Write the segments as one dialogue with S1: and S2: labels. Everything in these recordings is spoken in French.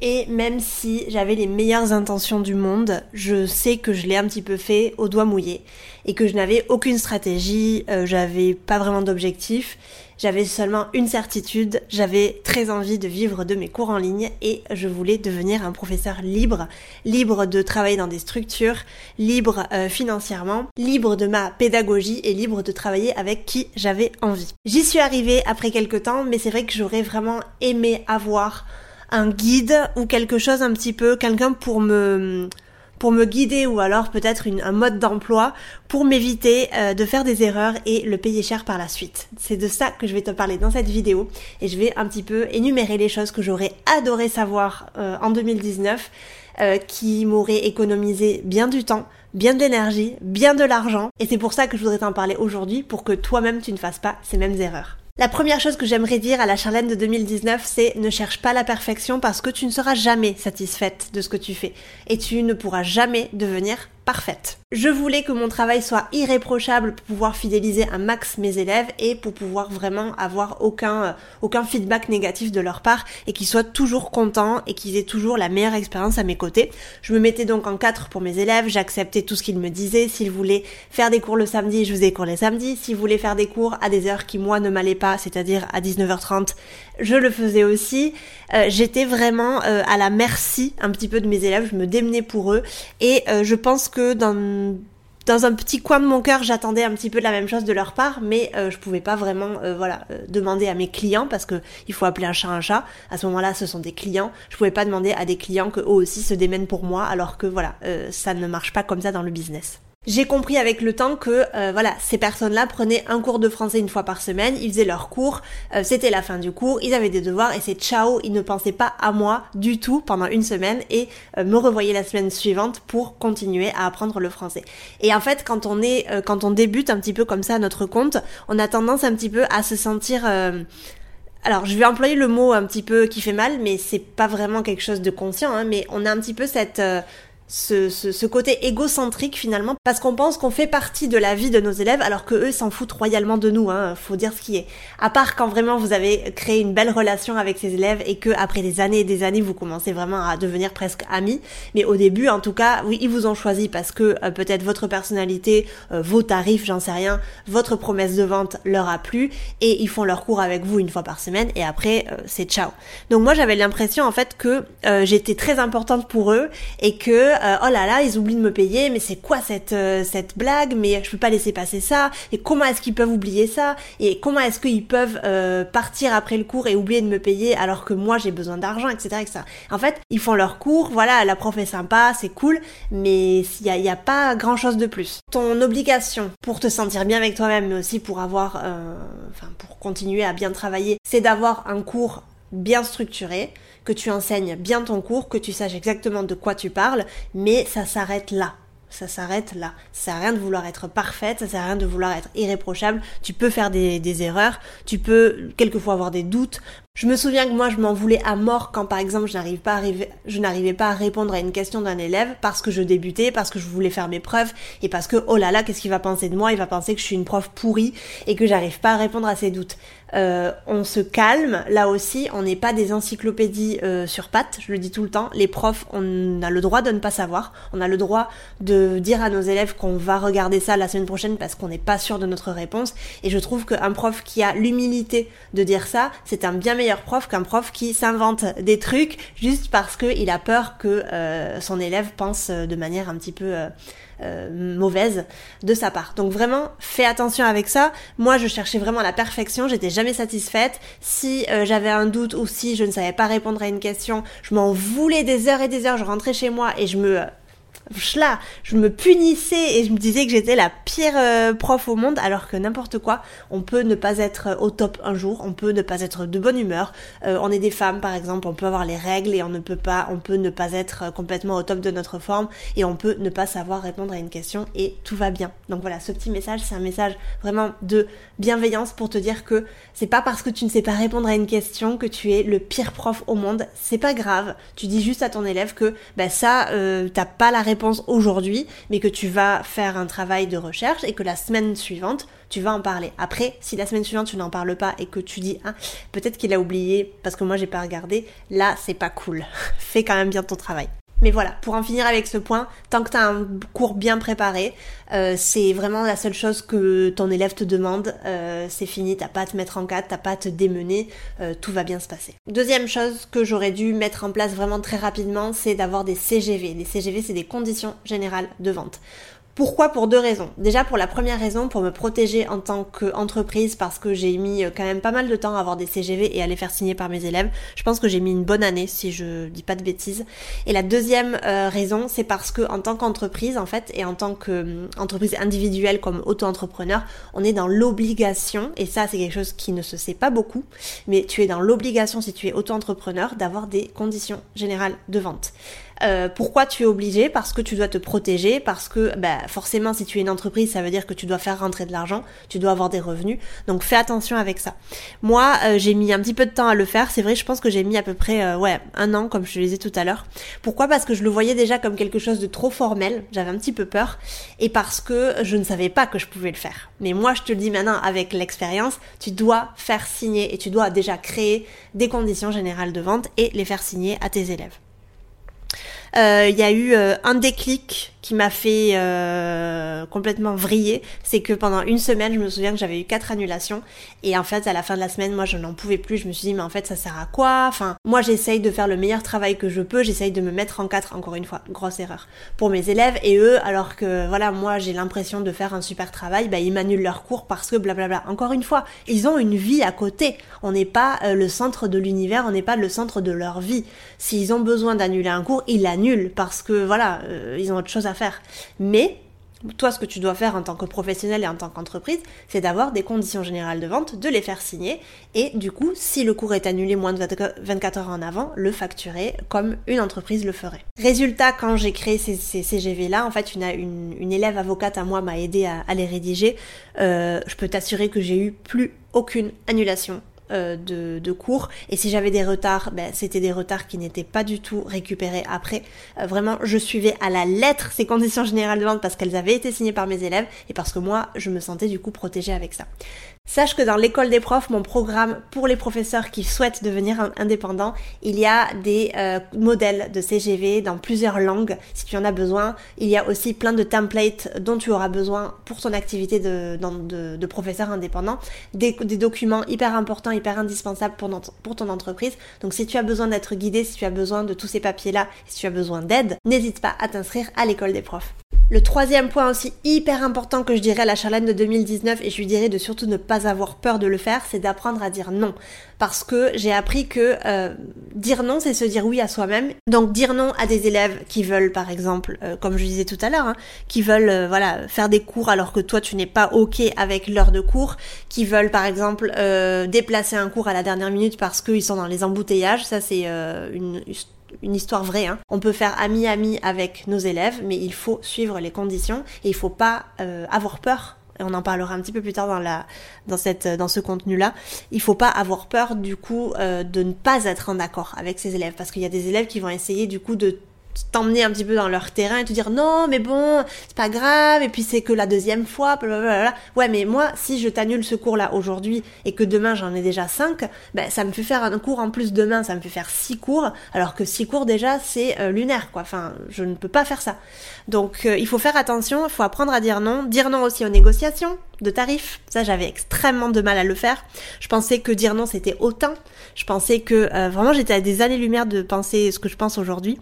S1: et même si j'avais les meilleures intentions du monde, je sais que je l'ai un petit peu fait au doigt mouillé et que je n'avais aucune stratégie, euh, j'avais pas vraiment d'objectif, j'avais seulement une certitude, j'avais très envie de vivre de mes cours en ligne et je voulais devenir un professeur libre, libre de travailler dans des structures, libre euh, financièrement, libre de ma pédagogie et libre de travailler avec qui j'avais envie. J'y suis arrivée après quelques temps, mais c'est vrai que j'aurais vraiment aimé avoir un guide ou quelque chose un petit peu, quelqu'un pour me pour me guider ou alors peut-être un mode d'emploi pour m'éviter euh, de faire des erreurs et le payer cher par la suite. C'est de ça que je vais te parler dans cette vidéo et je vais un petit peu énumérer les choses que j'aurais adoré savoir euh, en 2019 euh, qui m'auraient économisé bien du temps, bien de l'énergie, bien de l'argent et c'est pour ça que je voudrais t'en parler aujourd'hui pour que toi-même tu ne fasses pas ces mêmes erreurs. La première chose que j'aimerais dire à la Charlène de 2019, c'est ne cherche pas la perfection parce que tu ne seras jamais satisfaite de ce que tu fais. Et tu ne pourras jamais devenir Je voulais que mon travail soit irréprochable pour pouvoir fidéliser un max mes élèves et pour pouvoir vraiment avoir aucun, euh, aucun feedback négatif de leur part et qu'ils soient toujours contents et qu'ils aient toujours la meilleure expérience à mes côtés. Je me mettais donc en quatre pour mes élèves, j'acceptais tout ce qu'ils me disaient. S'ils voulaient faire des cours le samedi, je faisais cours les samedis. S'ils voulaient faire des cours à des heures qui moi ne m'allaient pas, c'est-à-dire à 19h30, je le faisais aussi. Euh, j'étais vraiment euh, à la merci un petit peu de mes élèves, je me démenais pour eux et je pense que dans un petit coin de mon cœur, j'attendais un petit peu la même chose de leur part, mais euh, je pouvais pas vraiment, euh, voilà, euh, demander à mes clients parce que il faut appeler un chat un chat. À ce moment-là, ce sont des clients. Je pouvais pas demander à des clients que eux aussi se démènent pour moi, alors que voilà, ça ne marche pas comme ça dans le business. J'ai compris avec le temps que euh, voilà, ces personnes-là prenaient un cours de français une fois par semaine, ils faisaient leur cours, euh, c'était la fin du cours, ils avaient des devoirs et c'est ciao, ils ne pensaient pas à moi du tout pendant une semaine et euh, me revoyaient la semaine suivante pour continuer à apprendre le français. Et en fait, quand on est quand on débute un petit peu comme ça à notre compte, on a tendance un petit peu à se sentir alors, je vais employer le mot un petit peu qui fait mal, mais c'est pas vraiment quelque chose de conscient, hein, mais on a un petit peu cette, ce, ce, côté égocentrique finalement parce qu'on pense qu'on fait partie de la vie de nos élèves alors que eux s'en foutent royalement de nous hein, faut dire ce qui est. À part quand vraiment vous avez créé une belle relation avec ces élèves et que après des années et des années vous commencez vraiment à devenir presque amis. Mais au début en tout cas oui ils vous ont choisi parce que euh, peut-être votre personnalité euh, vos tarifs j'en sais rien votre promesse de vente leur a plu et ils font leur cours avec vous une fois par semaine et après euh, c'est ciao. Donc moi j'avais l'impression en fait que j'étais très importante pour eux et que euh, oh là là, ils oublient de me payer, mais c'est quoi cette euh, cette blague? Mais je peux pas laisser passer ça. Et comment est-ce qu'ils peuvent oublier ça? Et comment est-ce qu'ils peuvent euh, partir après le cours et oublier de me payer alors que moi j'ai besoin d'argent, etc.. En fait, ils font leur cours, voilà, la prof est sympa, c'est cool, mais il y a, y a pas grand chose de plus. Ton obligation pour te sentir bien avec toi-même, mais aussi pour avoir, enfin pour continuer à bien travailler, c'est d'avoir un cours bien structuré, que tu enseignes bien ton cours, que tu saches exactement de quoi tu parles, mais ça s'arrête là. Ça s'arrête là. Ça sert à rien de vouloir être parfaite, ça sert à rien de vouloir être irréprochable. Tu peux faire des, erreurs, tu peux quelquefois avoir des doutes. Je me souviens que moi je m'en voulais à mort quand par exemple je n'arrivais pas pas à répondre à une question d'un élève parce que je débutais, parce que je voulais faire mes preuves et parce que oh là là qu'est-ce qu'il va penser de moi? Il va penser que je suis une prof pourrie et que j'arrive pas à répondre à ses doutes. Euh, on se calme, là aussi, on n'est pas des encyclopédies euh, sur pattes, je le dis tout le temps. Les profs, on a le droit de ne pas savoir, on a le droit de dire à nos élèves qu'on va regarder ça la semaine prochaine parce qu'on n'est pas sûr de notre réponse. Et je trouve qu'un prof qui a l'humilité de dire ça, c'est un bien meilleur prof qu'un prof qui s'invente des trucs juste parce qu'il a peur que euh, son élève pense de manière un petit peu euh, euh, mauvaise de sa part. Donc vraiment, fais attention avec ça. Moi, je cherchais vraiment la perfection, j'étais jamais satisfaite. Si j'avais un doute ou si je ne savais pas répondre à une question, je m'en voulais des heures et des heures, je rentrais chez moi et je me je me punissais et je me disais que j'étais la pire euh, prof au monde, alors que n'importe quoi, on peut ne pas être au top un jour, on peut ne pas être de bonne humeur. Euh, on est des femmes, par exemple, on peut avoir les règles et on ne peut pas, on peut ne pas être complètement au top de notre forme et on peut ne pas savoir répondre à une question et tout va bien. Donc voilà, ce petit message, c'est un message vraiment de bienveillance pour te dire que c'est pas parce que tu ne sais pas répondre à une question que tu es le pire prof au monde. C'est pas grave. Tu dis juste à ton élève que bah, ça, euh, t'as pas la réponse aujourd'hui, mais que tu vas faire un travail de recherche et que la semaine suivante, tu vas en parler. Après, si la semaine suivante tu n'en parles pas et que tu dis, ah, peut-être qu'il a oublié parce que moi j'ai pas regardé, là c'est pas cool. Fais quand même bien ton travail. Mais voilà, pour en finir avec ce point, tant que tu as un cours bien préparé, euh, c'est vraiment la seule chose que ton élève te demande. Euh, c'est fini, t'as pas à te mettre en cadre, t'as pas à te démener, euh, tout va bien se passer. Deuxième chose que j'aurais dû mettre en place vraiment très rapidement, c'est d'avoir des CGV. Les CGV, c'est des conditions générales de vente. Pourquoi Pour deux raisons. Déjà pour la première raison, pour me protéger en tant qu'entreprise parce que j'ai mis euh, quand même pas mal de temps à avoir des CGV et à les faire signer par mes élèves. Je pense que j'ai mis une bonne année si je dis pas de bêtises. Et la deuxième euh, raison, c'est parce que en tant qu'entreprise en fait et en tant qu'entreprise hum, individuelle comme auto-entrepreneur, on est dans l'obligation et ça c'est quelque chose qui ne se sait pas beaucoup, mais tu es dans l'obligation si tu es auto-entrepreneur d'avoir des conditions générales de vente. Euh, pourquoi tu es obligé? Parce que tu dois te protéger, parce que bah, forcément si tu es une entreprise, ça veut dire que tu dois faire rentrer de l'argent, tu dois avoir des revenus. Donc fais attention avec ça. Moi, euh, j'ai mis un petit peu de temps à le faire. C'est vrai, je pense que j'ai mis à peu près euh, ouais un an, comme je te le disais tout à l'heure. Pourquoi? Parce que je le voyais déjà comme quelque chose de trop formel. J'avais un petit peu peur et parce que je ne savais pas que je pouvais le faire. Mais moi, je te le dis maintenant avec l'expérience, tu dois faire signer et tu dois déjà créer des conditions générales de vente et les faire signer à tes élèves. Euh, il y a eu euh, un déclic qui m'a fait euh, complètement vriller, c'est que pendant une semaine, je me souviens que j'avais eu quatre annulations et en fait à la fin de la semaine, moi je n'en pouvais plus. Je me suis dit mais en fait ça sert à quoi? Enfin, moi j'essaye de faire le meilleur travail que je peux, j'essaye de me mettre en quatre encore une fois, grosse erreur pour mes élèves et eux, alors que voilà moi j'ai l'impression de faire un super travail, bah ils m'annulent leur cours parce que blablabla. Encore une fois, ils ont une vie à côté. On n'est pas euh, le centre de l'univers, on n'est pas le centre de leur vie. S'ils ont besoin d'annuler un cours, ils l'annulent parce que voilà, euh, ils ont autre chose à faire. Mais toi, ce que tu dois faire en tant que professionnel et en tant qu'entreprise, c'est d'avoir des conditions générales de vente, de les faire signer, et du coup, si le cours est annulé moins de 24 heures en avant, le facturer comme une entreprise le ferait. Résultat, quand j'ai créé ces, CGV-là, en fait, une, élève avocate à moi m'a aidé à, les rédiger. Euh, je peux t'assurer que j'ai eu plus aucune annulation euh, de, cours. Et si j'avais des retards, ben, c'était des retards qui n'étaient pas du tout récupérés après. Euh, vraiment, je suivais à la lettre ces conditions générales de vente parce qu'elles avaient été signées par mes élèves et parce que moi, je me sentais du coup protégée avec ça. Sache que dans l'école des profs, mon programme pour les professeurs qui souhaitent devenir indépendants, il y a des euh, modèles de CGV dans plusieurs langues si tu en as besoin. Il y a aussi plein de templates dont tu auras besoin pour ton activité de, de, professeur indépendant. Des, documents hyper importants, hyper indispensables pour, pour ton entreprise. Donc si tu as besoin d'être guidé, si tu as besoin de tous ces papiers-là, si tu as besoin d'aide, n'hésite pas à t'inscrire à l'école des profs. Le troisième point aussi hyper important que je dirais à la Charlène de 2019 et je lui dirais de surtout ne pas avoir peur de le faire, c'est d'apprendre à dire non. Parce que j'ai appris que euh, dire non, c'est se dire oui à soi-même. Donc dire non à des élèves qui veulent, par exemple, euh, comme je disais tout à l'heure, hein, qui veulent euh, voilà faire des cours alors que toi tu n'es pas ok avec l'heure de cours, qui veulent par exemple déplacer un cours à la dernière minute parce qu'ils sont dans les embouteillages. Ça c'est une une histoire vraie. Hein. On peut faire ami-ami avec nos élèves, mais il faut suivre les conditions et il faut pas euh, avoir peur. Et on en parlera un petit peu plus tard dans la dans cette dans ce contenu là. Il faut pas avoir peur du coup euh, de ne pas être en accord avec ses élèves parce qu'il y a des élèves qui vont essayer du coup de t'emmener un petit peu dans leur terrain et te dire non mais bon c'est pas grave et puis c'est que la deuxième fois blablabla. ouais mais moi si je t'annule ce cours là aujourd'hui et que demain j'en ai déjà cinq ben ça me fait faire un cours en plus demain ça me fait faire six cours alors que six cours déjà c'est euh, lunaire quoi. Enfin je ne peux pas faire ça. Donc euh, il faut faire attention il faut apprendre à dire non. Dire non aussi aux négociations de tarifs ça j'avais extrêmement de mal à le faire je pensais que dire non c'était autant Je pensais que euh, vraiment j'étais à des années-lumière de penser ce que je pense aujourd'hui.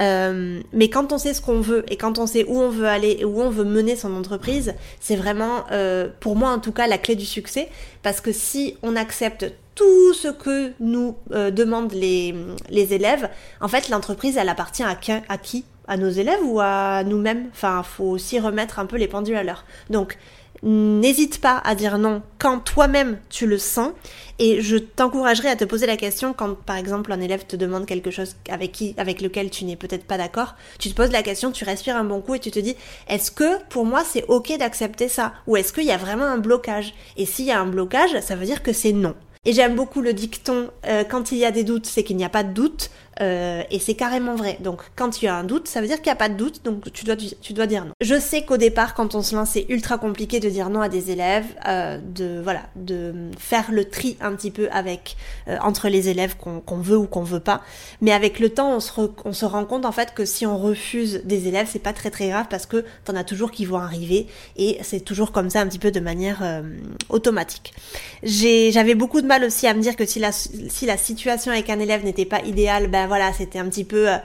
S1: Euh, mais quand on sait ce qu'on veut et quand on sait où on veut aller et où on veut mener son entreprise, c'est vraiment, euh, pour moi en tout cas, la clé du succès. Parce que si on accepte tout ce que nous demandent les, les élèves, en fait l'entreprise elle appartient à, à qui? À nos élèves ou à nous-mêmes? Enfin, faut aussi remettre un peu les pendules à l'heure. Donc N'hésite pas à dire non quand toi-même tu le sens et je t'encouragerai à te poser la question quand par exemple un élève te demande quelque chose avec qui avec lequel tu n'es peut-être pas d'accord, tu te poses la question, tu respires un bon coup et tu te dis est-ce que pour moi c'est OK d'accepter ça? Ou est-ce qu'il y a vraiment un blocage? Et s'il y a un blocage, ça veut dire que c'est non. Et j'aime beaucoup le dicton euh, quand il y a des doutes, c'est qu'il n'y a pas de doute. Euh, et c'est carrément vrai. Donc quand tu as un doute, ça veut dire qu'il n'y a pas de doute, donc tu dois, tu dois dire non. Je sais qu'au départ, quand on se lance, c'est ultra compliqué de dire non à des élèves, euh, de voilà, de faire le tri un petit peu avec euh, entre les élèves qu'on veut ou qu'on veut pas. Mais avec le temps, on se, on se rend compte en fait que si on refuse des élèves, c'est pas très très grave parce que t'en as toujours qui vont arriver et c'est toujours comme ça un petit peu de manière euh, automatique. J'avais beaucoup de mal aussi à me dire que si la, si la situation avec un élève n'était pas idéale, ben voilà, c'était un petit peu euh,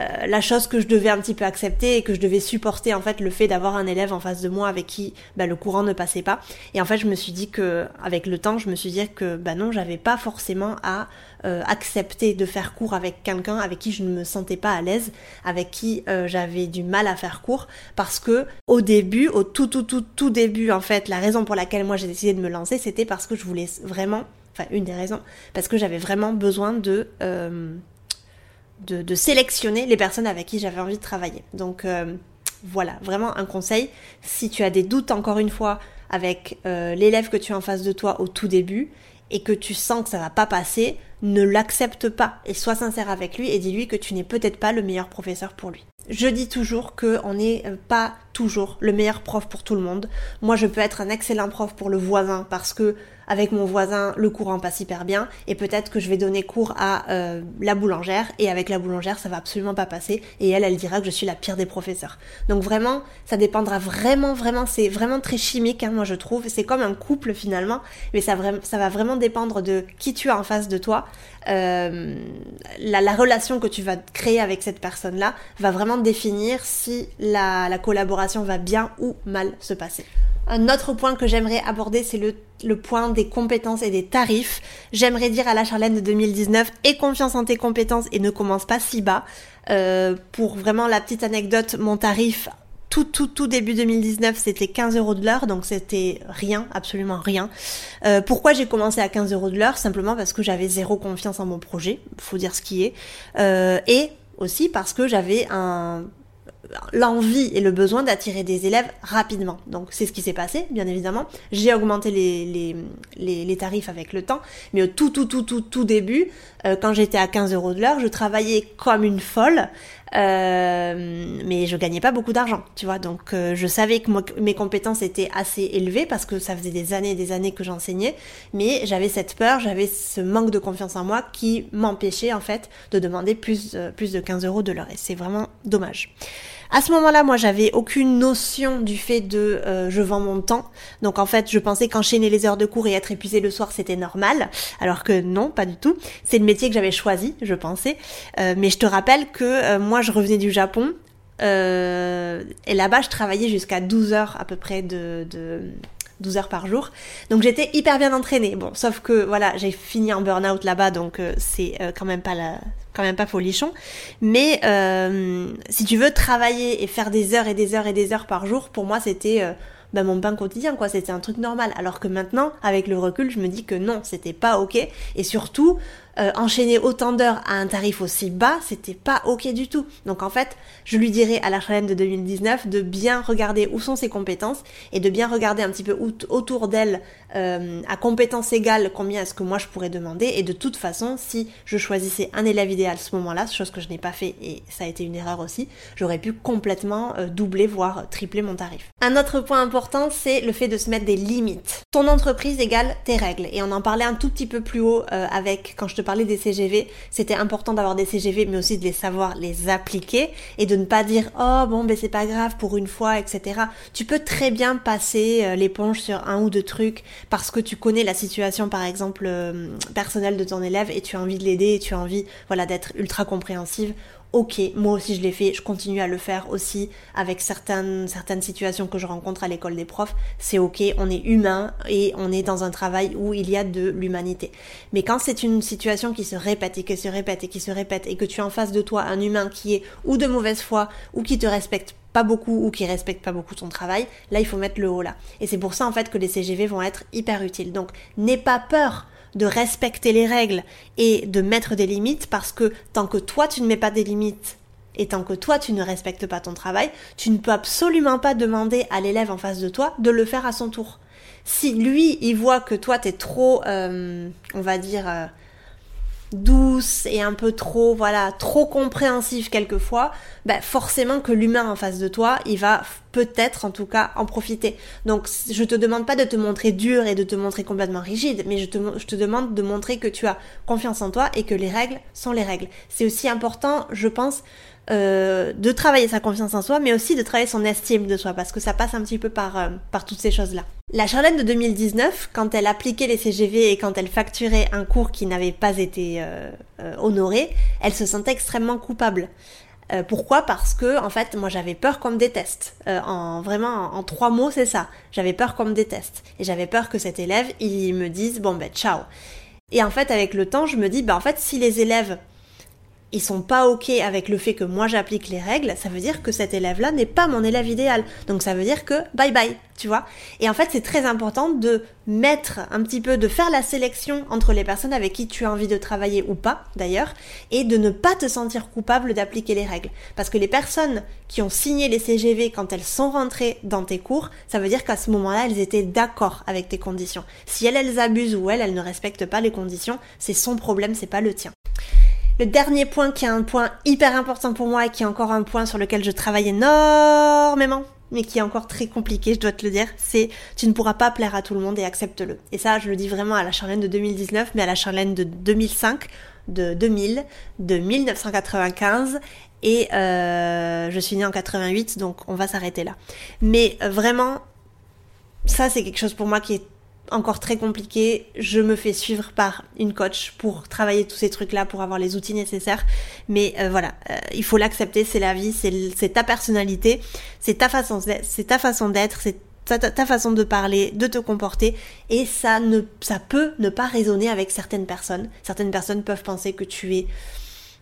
S1: euh, la chose que je devais un petit peu accepter et que je devais supporter en fait le fait d'avoir un élève en face de moi avec qui bah, le courant ne passait pas. Et en fait, je me suis dit que avec le temps, je me suis dit que bah non, j'avais pas forcément à euh, accepter de faire cours avec quelqu'un avec qui je ne me sentais pas à l'aise, avec qui j'avais du mal à faire cours parce que au début, au tout tout tout tout début en fait, la raison pour laquelle moi j'ai décidé de me lancer, c'était parce que je voulais vraiment enfin une des raisons, parce que j'avais vraiment besoin de de, sélectionner les personnes avec qui j'avais envie de travailler. Donc euh, voilà, vraiment un conseil. Si tu as des doutes encore une fois avec euh, l'élève que tu as en face de toi au tout début et que tu sens que ça va pas passer, ne l'accepte pas et sois sincère avec lui et dis-lui que tu n'es peut-être pas le meilleur professeur pour lui. Je dis toujours qu'on n'est euh, pas toujours le meilleur prof pour tout le monde. Moi, je peux être un excellent prof pour le voisin parce que avec mon voisin, le courant passe hyper bien, et peut-être que je vais donner cours à euh, la boulangère, et avec la boulangère, ça va absolument pas passer, et elle, elle dira que je suis la pire des professeurs. Donc vraiment, ça dépendra vraiment, vraiment, c'est vraiment très chimique, hein, moi je trouve, c'est comme un couple finalement, mais ça, va vraiment dépendre de qui tu as en face de toi, euh, la, la, relation que tu vas créer avec cette personne-là va vraiment définir si la collaboration va bien ou mal se passer. Un autre point que j'aimerais aborder, c'est le, le, point des compétences et des tarifs. J'aimerais dire à la Charlène de 2019, aie confiance en tes compétences et ne commence pas si bas. Euh, pour vraiment la petite anecdote, mon tarif tout, tout, tout début 2019, c'était 15 euros de l'heure, donc c'était rien, absolument rien. Euh, pourquoi j'ai commencé à 15 euros de l'heure? Simplement parce que j'avais zéro confiance en mon projet, faut dire ce qui est, euh, et aussi parce que j'avais un l'envie et le besoin d'attirer des élèves rapidement. Donc c'est ce qui s'est passé, bien évidemment. J'ai augmenté les, les, les, tarifs avec le temps, mais au tout tout tout tout tout début, euh, quand j'étais à 15 euros de l'heure, je travaillais comme une folle, euh, mais je gagnais pas beaucoup d'argent, tu vois. Donc euh, je savais que mes compétences étaient assez élevées parce que ça faisait des années et des années que j'enseignais, mais j'avais cette peur, j'avais ce manque de confiance en moi qui m'empêchait en fait de demander plus, plus de 15 euros de l'heure. Et c'est vraiment dommage. À ce moment-là, moi, j'avais aucune notion du fait de euh, je vends mon temps. Donc en fait, je pensais qu'enchaîner les heures de cours et être épuisé le soir, c'était normal. Alors que non, pas du tout. C'est le métier que j'avais choisi, je pensais. Euh, mais je te rappelle que euh, moi, je revenais du Japon. et là-bas, je travaillais jusqu'à 12 heures à peu près de, de 12 heures par jour. Donc j'étais hyper bien entraînée. Bon, sauf que voilà, j'ai fini en burn-out là-bas, donc c'est quand même pas la, quand même pas folichon. Mais euh, si tu veux travailler et faire des heures et des heures et des heures par jour, pour moi c'était euh, bah, mon pain quotidien, quoi. C'était un truc normal. Alors que maintenant, avec le recul, je me dis que non, c'était pas ok. Et surtout, euh, enchaîner autant d'heures à un tarif aussi bas, c'était pas ok du tout. Donc en fait, je lui dirais à la challenge de 2019 de bien regarder où sont ses compétences et de bien regarder un petit peu autour d'elle euh, à compétences égales combien est-ce que moi je pourrais demander. Et de toute façon, si je choisissais un élève idéal à ce moment-là, chose que je n'ai pas fait et ça a été une erreur aussi, j'aurais pu complètement euh, doubler voire tripler mon tarif. Un autre point important, c'est le fait de se mettre des limites. Ton entreprise égale tes règles. Et on en parlait un tout petit peu plus haut avec quand je te parlais des CGV, c'était important d'avoir des CGV, mais aussi de les savoir les appliquer et de ne pas dire oh bon ben c'est pas grave pour une fois, etc. Tu peux très bien passer euh, l'éponge sur un ou deux trucs parce que tu connais la situation par exemple euh, personnelle de ton élève et tu as envie de l'aider et tu as envie voilà d'être ultra compréhensive ok, moi aussi je l'ai fait, je continue à le faire aussi avec certaines, certaines situations que je rencontre à l'école des profs, c'est ok, on est humain et on est dans un travail où il y a de l'humanité. Mais quand c'est une situation qui se répète et qui se répète et qui se répète et que tu as en face de toi un humain qui est ou de mauvaise foi ou qui te respecte pas beaucoup ou qui respecte pas beaucoup ton travail, là il faut mettre le haut là. Et c'est pour ça en fait que les CGV vont être hyper utiles. Donc n'aie pas peur de respecter les règles et de mettre des limites parce que tant que toi tu ne mets pas des limites et tant que toi tu ne respectes pas ton travail, tu ne peux absolument pas demander à l'élève en face de toi de le faire à son tour. Si lui il voit que toi t'es trop, euh, on va dire, euh, douce et un peu trop, voilà, trop compréhensif quelquefois, ben forcément que l'humain en face de toi, il va peut-être en tout cas en profiter. Donc je te demande pas de te montrer dur et de te montrer complètement rigide, mais je te, je te demande de montrer que tu as confiance en toi et que les règles sont les règles. C'est aussi important, je pense, euh, de travailler sa confiance en soi, mais aussi de travailler son estime de soi, parce que ça passe un petit peu par, euh, par toutes ces choses-là. La Charlène de 2019, quand elle appliquait les CGV et quand elle facturait un cours qui n'avait pas été euh, honoré, elle se sentait extrêmement coupable. pourquoi? Parce que en fait, moi j'avais peur qu'on me déteste. en vraiment en, trois mots, c'est ça. J'avais peur qu'on me déteste et j'avais peur que cet élève il me dise bon ben ciao. Et en fait, avec le temps, je me dis bah en fait si les élèves ils sont pas ok avec le fait que moi j'applique les règles, ça veut dire que cet élève-là n'est pas mon élève idéal. Donc ça veut dire que bye bye, tu vois. Et en fait, c'est très important de mettre un petit peu, de faire la sélection entre les personnes avec qui tu as envie de travailler ou pas, d'ailleurs, et de ne pas te sentir coupable d'appliquer les règles. Parce que les personnes qui ont signé les CGV quand elles sont rentrées dans tes cours, ça veut dire qu'à ce moment-là, elles étaient d'accord avec tes conditions. Si elles, elles abusent ou elles, elles ne respectent pas les conditions, c'est son problème, c'est pas le tien. Le dernier point qui est un point hyper important pour moi et qui est encore un point sur lequel je travaille énormément, mais qui est encore très compliqué, je dois te le dire, c'est tu ne pourras pas plaire à tout le monde et accepte-le. Et ça, je le dis vraiment à la Charlène de 2019, mais à la Charlène de 2005, de 2000, de 1995 et euh, je suis née en 88, donc on va s'arrêter là. Mais euh, vraiment, ça c'est quelque chose pour moi qui est encore très compliqué, je me fais suivre par une coach pour travailler tous ces trucs-là, pour avoir les outils nécessaires. Mais euh, voilà, euh, il faut l'accepter, c'est la vie, c'est ta personnalité, c'est ta façon, c'est ta façon d'être, c'est ta, ta, façon de parler, de te comporter, et ça ne, ça peut ne pas résonner avec certaines personnes. Certaines personnes peuvent penser que tu es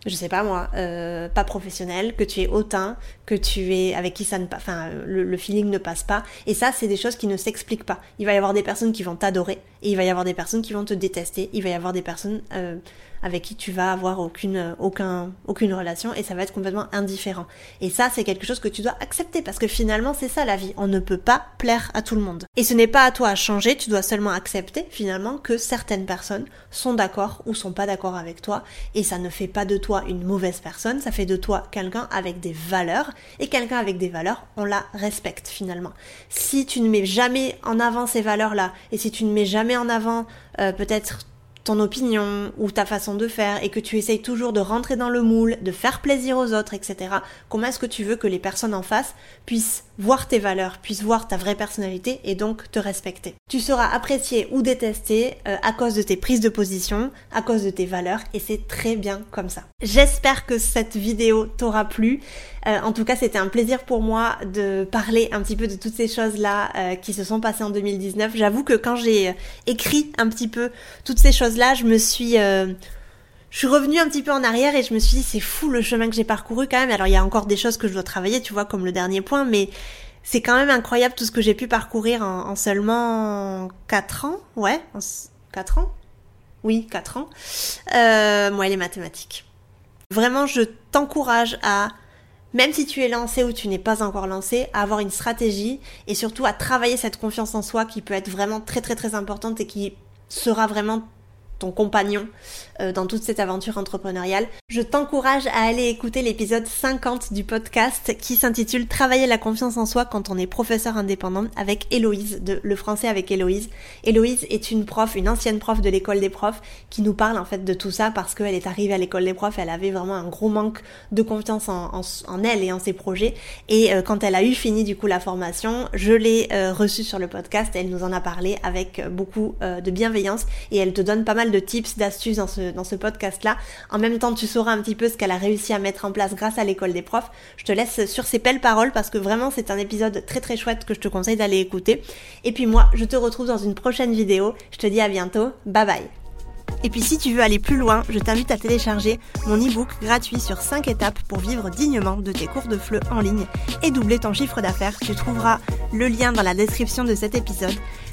S1: je sais pas moi, euh, pas professionnel, que tu es hautain, que tu es avec qui ça ne passe, enfin le, feeling ne passe pas. Et ça, c'est des choses qui ne s'expliquent pas. Il va y avoir des personnes qui vont t'adorer et il va y avoir des personnes qui vont te détester. Il va y avoir des personnes euh, avec qui tu vas avoir aucune, aucun, aucune relation et ça va être complètement indifférent. Et ça, c'est quelque chose que tu dois accepter parce que finalement, c'est ça la vie. On ne peut pas plaire à tout le monde. Et ce n'est pas à toi à changer, tu dois seulement accepter finalement que certaines personnes sont d'accord ou sont pas d'accord avec toi et ça ne fait pas de toi une mauvaise personne, ça fait de toi quelqu'un avec des valeurs et quelqu'un avec des valeurs, on la respecte finalement. Si tu ne mets jamais en avant ces valeurs-là et si tu ne mets jamais en avant euh, peut-être ton opinion ou ta façon de faire et que tu essayes toujours de rentrer dans le moule, de faire plaisir aux autres, etc., comment est-ce que tu veux que les personnes en face puissent voir tes valeurs, puissent voir ta vraie personnalité et donc te respecter? Tu seras apprécié ou détesté euh, à cause de tes prises de position, à cause de tes valeurs et c'est très bien comme ça. J'espère que cette vidéo t'aura plu. Euh, en tout cas, c'était un plaisir pour moi de parler un petit peu de toutes ces choses-là euh, qui se sont passées en 2019. J'avoue que quand j'ai écrit un petit peu toutes ces choses là, je me suis... Euh, je suis revenue un petit peu en arrière et je me suis dit c'est fou le chemin que j'ai parcouru quand même. Alors il y a encore des choses que je dois travailler, tu vois, comme le dernier point, mais c'est quand même incroyable tout ce que j'ai pu parcourir en, seulement 4 ans. Ouais, 4 ans? Oui, 4 ans. Euh, moi, les mathématiques. Vraiment, je t'encourage à, même si tu es lancé ou tu n'es pas encore lancé, à avoir une stratégie et surtout à travailler cette confiance en soi qui peut être vraiment très très très importante et qui sera vraiment ton compagnon euh, dans toute cette aventure entrepreneuriale. Je t'encourage à aller écouter l'épisode 50 du podcast qui s'intitule Travailler la confiance en soi quand on est professeur indépendant avec Héloïse de Le français avec Héloïse. Héloïse est une prof, une ancienne prof de l'école des profs qui nous parle en fait de tout ça parce qu'elle est arrivée à l'école des profs, elle avait vraiment un gros manque de confiance en, en, elle et en ses projets et euh, quand elle a eu fini du coup la formation, je l'ai euh, reçue sur le podcast, elle nous en a parlé avec beaucoup de bienveillance et elle te donne pas de tips, d'astuces dans ce, dans ce podcast-là. En même temps, tu sauras un petit peu ce qu'elle a réussi à mettre en place grâce à l'école des profs. Je te laisse sur ces belles paroles parce que vraiment, c'est un épisode très très chouette que je te conseille d'aller écouter. Et puis moi, je te retrouve dans une prochaine vidéo. Je te dis à bientôt. Bye bye. Et puis si tu veux aller plus loin, je t'invite à télécharger mon e-book gratuit sur 5 étapes pour vivre dignement de tes cours de FLE en ligne et doubler ton chiffre d'affaires. Tu trouveras le lien dans la description de cet épisode.